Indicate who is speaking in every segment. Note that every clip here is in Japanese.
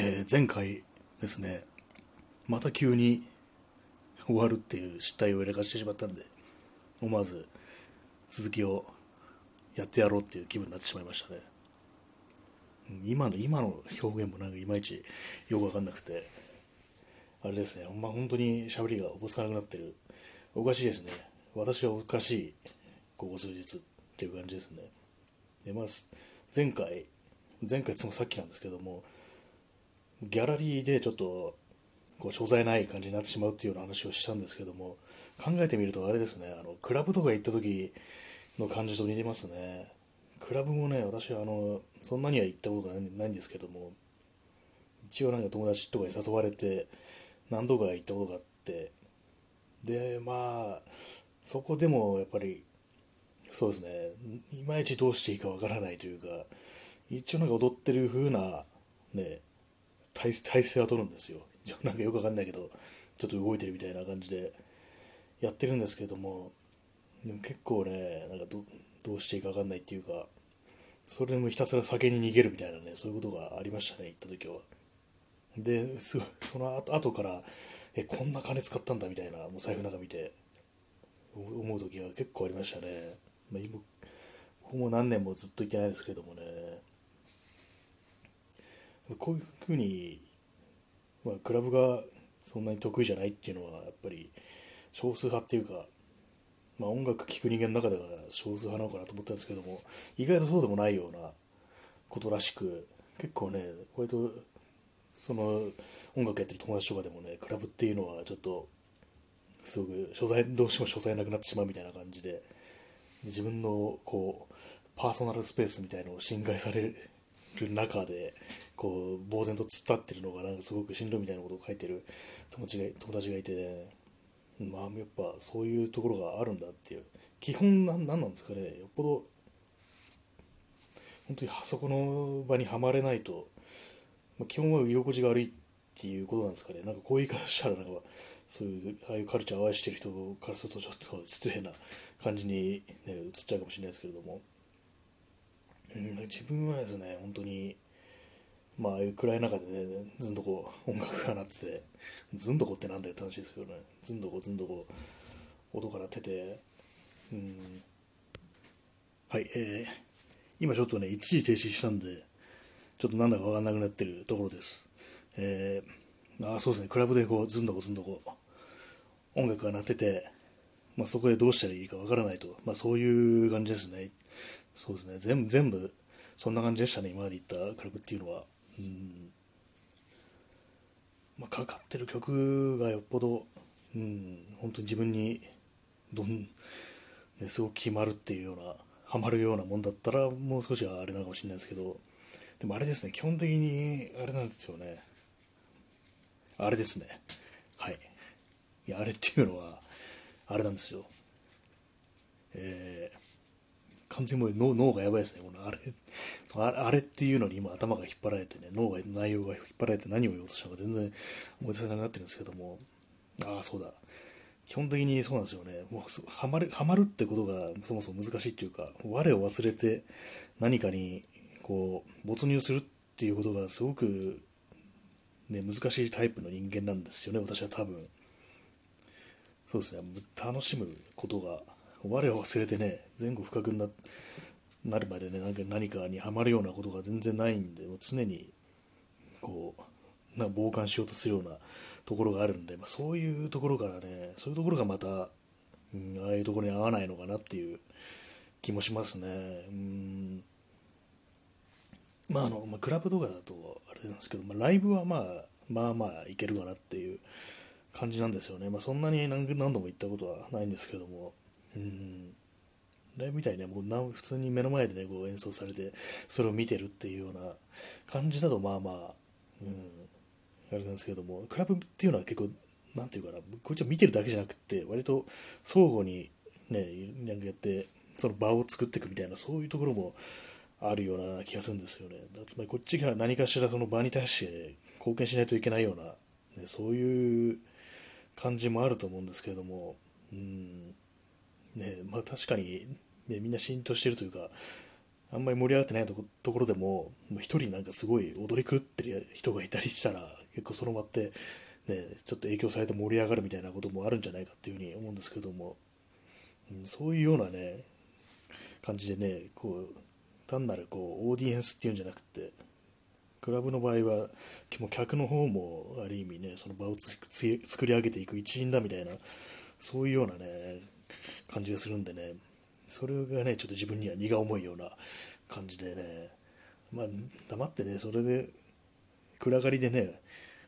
Speaker 1: えー、前回ですね、また急に終わるっていう失態を入れかしてしまったんで、思わず続きをやってやろうっていう気分になってしまいましたね。今の、今の表現もなんかいまいちよくわかんなくて、あれですね、ほんま本当に喋りがおぼつかなくなってる。おかしいですね。私はおかしい、ここ数日っていう感じですね。で、まあ、前回、前回そのさっきなんですけども、ギャラリーでちょっとこう所在ない感じになってしまうっていうような話をしたんですけども考えてみるとあれですねあのクラブとか行った時の感じと似てますね。クラブもね私はあのそんなには行ったことがないんですけども一応なんか友達とかに誘われて何度か行ったことがあってでまあそこでもやっぱりそうですねいまいちどうしていいかわからないというか一応なんか踊ってる風なね体体勢は取るんですよ。なんかよくわかんないけど、ちょっと動いてるみたいな感じでやってるんですけれども、でも結構ね、なんかどどうしていいかわかんないっていうか、それでもひたすら酒に逃げるみたいなね、そういうことがありましたね、行った時は。で、すごい、その後後から、え、こんな金使ったんだみたいな、もう財布の中見て、思う時は結構ありましたね。まあ、今、ここも何年もずっと行ってないですけどもね、こういうふうに、まあ、クラブがそんなに得意じゃないっていうのはやっぱり少数派っていうか、まあ、音楽聴く人間の中では少数派なのかなと思ったんですけども意外とそうでもないようなことらしく結構ね割とその音楽やってる友達とかでもねクラブっていうのはちょっとすごく所在どうしても所在なくなってしまうみたいな感じで自分のこうパーソナルスペースみたいのを侵害される中でこう呆然と突っ立ってるのがなんかすごくしんどいみたいなことを書いてる。友達が友達がいて、ね、まあやっぱそういうところがあるんだっていう基本なんなんなんですかね。よっぽど本当にあそこの場にはまれないと、まあ、基本は居心地が悪いっていうことなんですかね。なんかこういう言い方したらなんかそういうああいうカルチャーを愛してる人からするとちょっと失礼な感じに、ね、映っちゃうかもしれないですけれども、ん、自分はですね本当にまあ、暗い中でね、ずんどこ音楽が鳴ってて、ずんどこってなんだよって話ですけどね、ずんどこずんどこ音が鳴ってて、うん、はい、えー、今ちょっとね、一時停止したんで、ちょっとなんだかわかんなくなってるところです。えー、あそうですね、クラブでこう、ずんどこずんどこ音楽が鳴ってて、まあ、そこでどうしたらいいかわからないと、まあ、そういう感じですね。そうですね、全部、全部、そんな感じでしたね、今まで行ったクラブっていうのは。うん。まあ、かかってる曲がよっぽど、うん、本当に自分にどん、ね、すごく決まるっていうようなハマるようなもんだったらもう少しはあれなのかもしれないですけど。でもあれですね。基本的にあれなんですよね。あれですね。はい。いやあれっていうのはあれなんですよ。えー完全にもう脳がやばいですね。このあれあれっていうのに今頭が引っ張られてね、脳が、内容が引っ張られて何を言おうとしたのか全然思い出せなくなってるんですけども、ああ、そうだ。基本的にそうなんですよね。もう、はまる、はまるってことがそもそも難しいっていうか、我を忘れて何かに、こう、没入するっていうことがすごく、ね、難しいタイプの人間なんですよね、私は多分。そうですね、楽しむことが我を忘れてね、前後不覚にななるまでね、なんか何かにはまるようなことが全然ないんで、もう常に、こう、な傍観しようとするようなところがあるんで、まあ、そういうところからね、そういうところがまた、うん、ああいうところに合わないのかなっていう気もしますね。うんまああの、まあ、クラブとかだとあれなんですけど、まあ、ライブはまあまあまあいけるかなっていう感じなんですよね。まあ、そんなに何度も行ったことはないんですけども、うん。ライブみたいにね、もう普通に目の前でね、こう演奏されて、それを見てるっていうような感じだと、まあまあ、うん、あれなんですけども、クラブっていうのは結構、なんていうかな、こっちは見てるだけじゃなくて、割と相互にね、なんかやって、その場を作っていくみたいな、そういうところもあるような気がするんですよね。つまりこっちが何かしらその場に対して貢献しないといけないような、ね、そういう感じもあると思うんですけれども、まあ、確かに、ね、みんな浸透してるというか、あんまり盛り上がってないとこところでも、一人なんかすごい踊り狂ってる人がいたりしたら、結構その場って、ね、ちょっと影響されて盛り上がるみたいなこともあるんじゃないかっていうふうに思うんですけども、うん、そういうようなね、感じでね、こう、単なるこう、オーディエンスっていうんじゃなくて、クラブの場合は、も客の方もある意味ね、その場を作り上げていく一員だみたいな、そういうようなね、感じがするんでね、それがね、ちょっと自分には荷が重いような感じでね、まあ、黙ってね、それで、暗がりでね、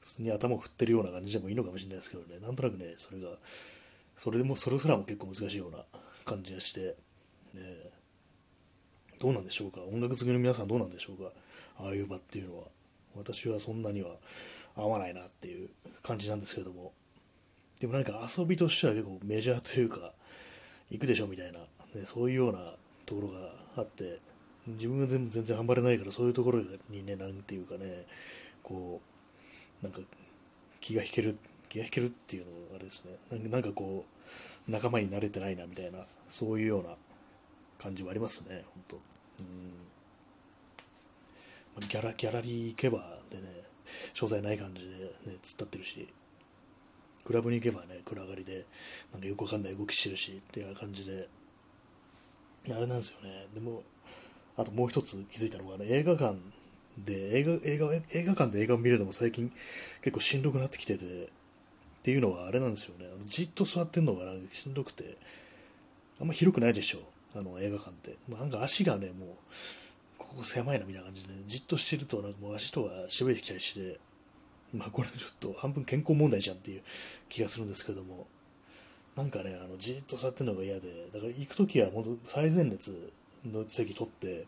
Speaker 1: 普通に頭を振ってるような感じでもいいのかもしれないですけどね、なんとなくね、それが、それでも、それすらも結構難しいような感じがして、ね、どうなんでしょうか、音楽好きの皆さんどうなんでしょうか、ああいう場っていうのは。私はそんなには合わないなっていう感じなんですけども。でもなんか遊びとしては結構メジャーというか、行くでしょみたいな、ね、そういうようなところがあって、自分は全全然頑張れないから、そういうところにね、なんていうかね、こう、なんか気が引ける、気が引けるっていうのがあれですね、なんかこう、仲間になれてないなみたいな、そういうような感じはありますね、本当。うん。ギャラギャラリー行けばでね、所在ない感じで、ね、突っ立ってるし、クラブに行けばね、暗がりで、なんかよくわかんない動きしてるし、っていう感じで、あれなんですよね。でも、あともう一つ気づいたのが、ね、映画館で、映画、映画、映画館で映画を見るのも最近結構しんどくなってきてて、っていうのはあれなんですよね。あのじっと座ってんのがなんかしんどくて、あんま広くないでしょ。あの映画館って。なんか足がね、もう、ここ狭いなみたいな感じで、ね、じっとしてるとなんかもう足とかしびれてきたりして、まあこれちょっと半分健康問題じゃんっていう気がするんですけども、なんかね、あのじっと座ってるのが嫌で、だから行くときは本当最前列の席取って、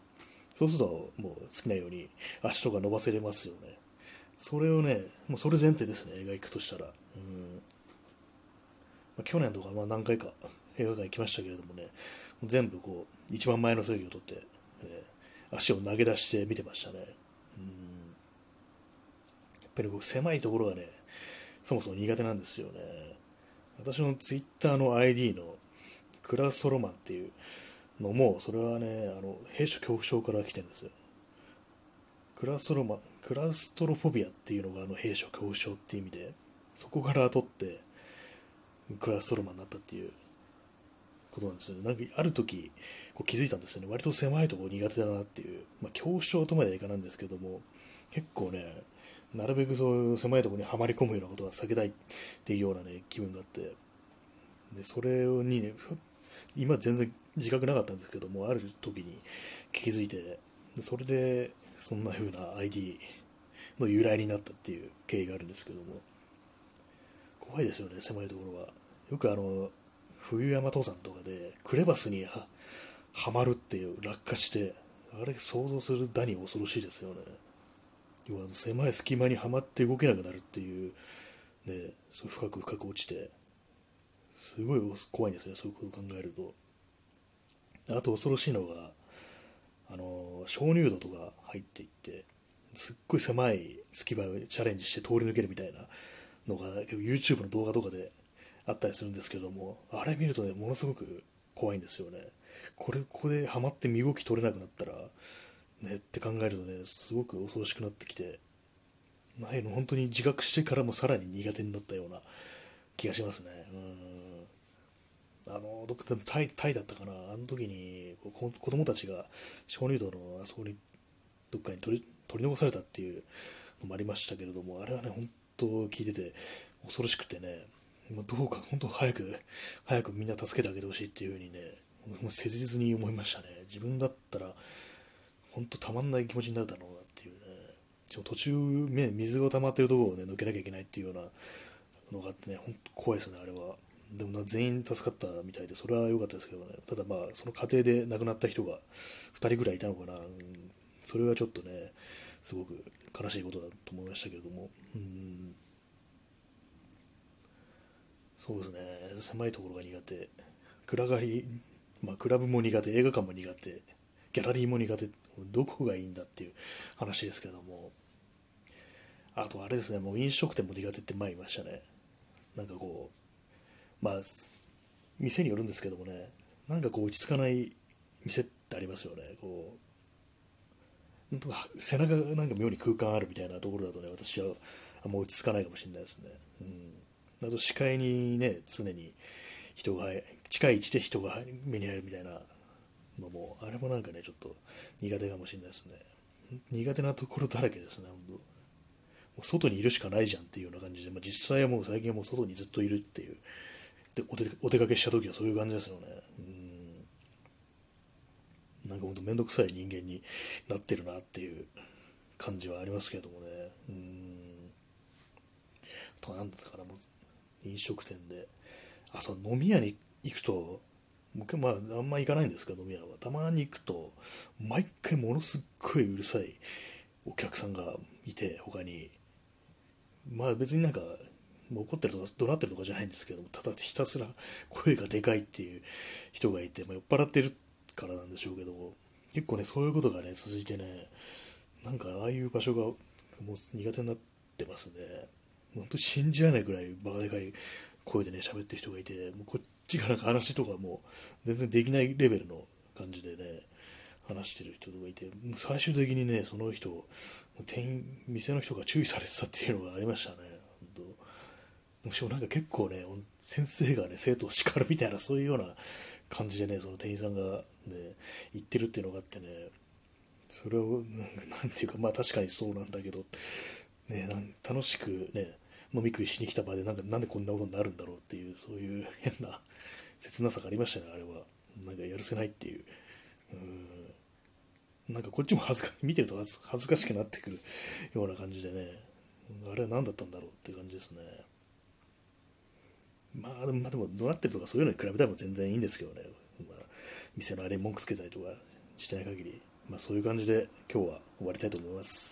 Speaker 1: そうするともう好きなように足とか伸ばせれますよね。それをね、もうそれ前提ですね、映画行くとしたら。うんまあ、去年とかまあ何回か映画館行きましたけれどもね、全部こう、一番前の席を取って、えー、足を投げ出して見てましたね。ぱり僕、狭いところがね、そもそも苦手なんですよね。私のツイッターの ID のクラストロマンっていうのも、それはね、あの、兵所恐怖症から来てるんですよ。クラストロマン、クラストロフォビアっていうのがあの兵所恐怖症っていう意味で、そこから取って、クラストロマンになったっていうことなんですよね。なんかある時こう気づいたんですよね。割と狭いところ苦手だなっていう、まあ、恐怖症とまではいかないんですけども、結構ね、なるべくそういう狭いところにはまり込むようなことは避けたいっていうようなね、気分があって、で、それにね、今全然自覚なかったんですけども、ある時に気づいて、それでそんな風な ID の由来になったっていう経緯があるんですけども、怖いですよね、狭いところは。よくあの、冬山登山とかでクレバスにはまるっていう落下してあれ想像するダニ恐ろしいですよね。要は狭い隙間にはまって動けなくなるっていうねそう深く深く落ちてすごい怖いんですねそういうことを考えるとあと恐ろしいのがあの鍾乳洞とか入っていってすっごい狭い隙間をチャレンジして通り抜けるみたいなのが YouTube の動画とかであったりするんですけども、あれ見るとね、ものすごく怖いんですよね。これ、ここでハマって身動き取れなくなったら、ねって考えるとね、すごく恐ろしくなってきて、ないの本当に自覚してからもさらに苦手になったような気がしますね。うん。あの、どっかでもタイタイだったかな、あの時に子供たちが小児道のあそこにどっかに取り取り残されたっていうのもありましたけれども、あれはね、本当聞いてて恐ろしくてね、もうどうか本当早く、早くみんな助けてあげてほしいっていう風にね、もう切実に思いましたね。自分だったら、本当たまんない気持ちになるだろうなっていうね。しかも途中、ね、水が溜まってるところをね、抜けなきゃいけないっていうようなのがあってね、本当怖いですね、あれは。でもな全員助かったみたいで、それは良かったですけどね。ただまあ、その過程で亡くなった人が2人ぐらいいたのかな。うん、それはちょっとね、すごく悲しいことだと思いましたけれども。うんそうですね、狭いところが苦手。暗がり、まあ、クラブも苦手、映画館も苦手、ギャラリーも苦手、どこがいいんだっていう話ですけども、あとあれですね、もう飲食店も苦手って前言いましたね。なんかこう、まあ、店によるんですけどもね、なんかこう落ち着かない店ってありますよね。こう背中がなんか妙に空間あるみたいなところだとね、私はあんま落ち着かないかもしれないですね。うん。あと視界にね、常に人が、近い位置で人が目に入るみたいなのも、あれもなんかね、ちょっと苦手かもしれないですね。苦手なところだらけですね、本当もう外にいるしかないじゃんっていうような感じで、まあ、実際はもう最近はもう外にずっといるっていう。でお出お出かけした時はそういう感じですよね。うんなんかほんとめんどくさい人間になってるなっていう感じはありますけれどもね。うんとなんだったかな、もう飲食店で。あ、そう、飲み屋に行くと、僕まあ、あんま行かないんですけど、飲み屋は。たまに行くと、毎回ものすっごいうるさいお客さんがいて、他に。まあ別になんか、怒ってるとか怒鳴ってるとかじゃないんですけどただひたすら声がでかいっていう人がいて、まあ、酔っ払ってるからなんでしょうけど結構ねそういうことがね続いてねなんかああいう場所がもう苦手になってますね本当信じられないぐらいバカでかい声でね喋ってる人がいてもうこっちが話とかも全然できないレベルの感じでね話してる人とかいて最終的にねその人店員店の人が注意されてたっていうのがありましたね。むしろなんか結構ね、先生がね、生徒を叱るみたいな、そういうような感じでね、その店員さんがね、言ってるっていうのがあってね、それを、なんていうか、まあ確かにそうなんだけど、ね、楽しくね、飲み食いしに来た場でなんか、なんでこんなことになるんだろうっていう、そういう変な切なさがありましたね、あれは。なんかやるせないっていう。うんなんかこっちも恥ずか見てると恥ずかしくなってくるような感じでね、あれは何だったんだろうって感じですね。まあ、まあ、でも、怒鳴ってるとかそういうのに比べたら全然いいんですけどね。まあ、店のあれに文句つけたりとかしてない限り、まあそういう感じで今日は終わりたいと思います。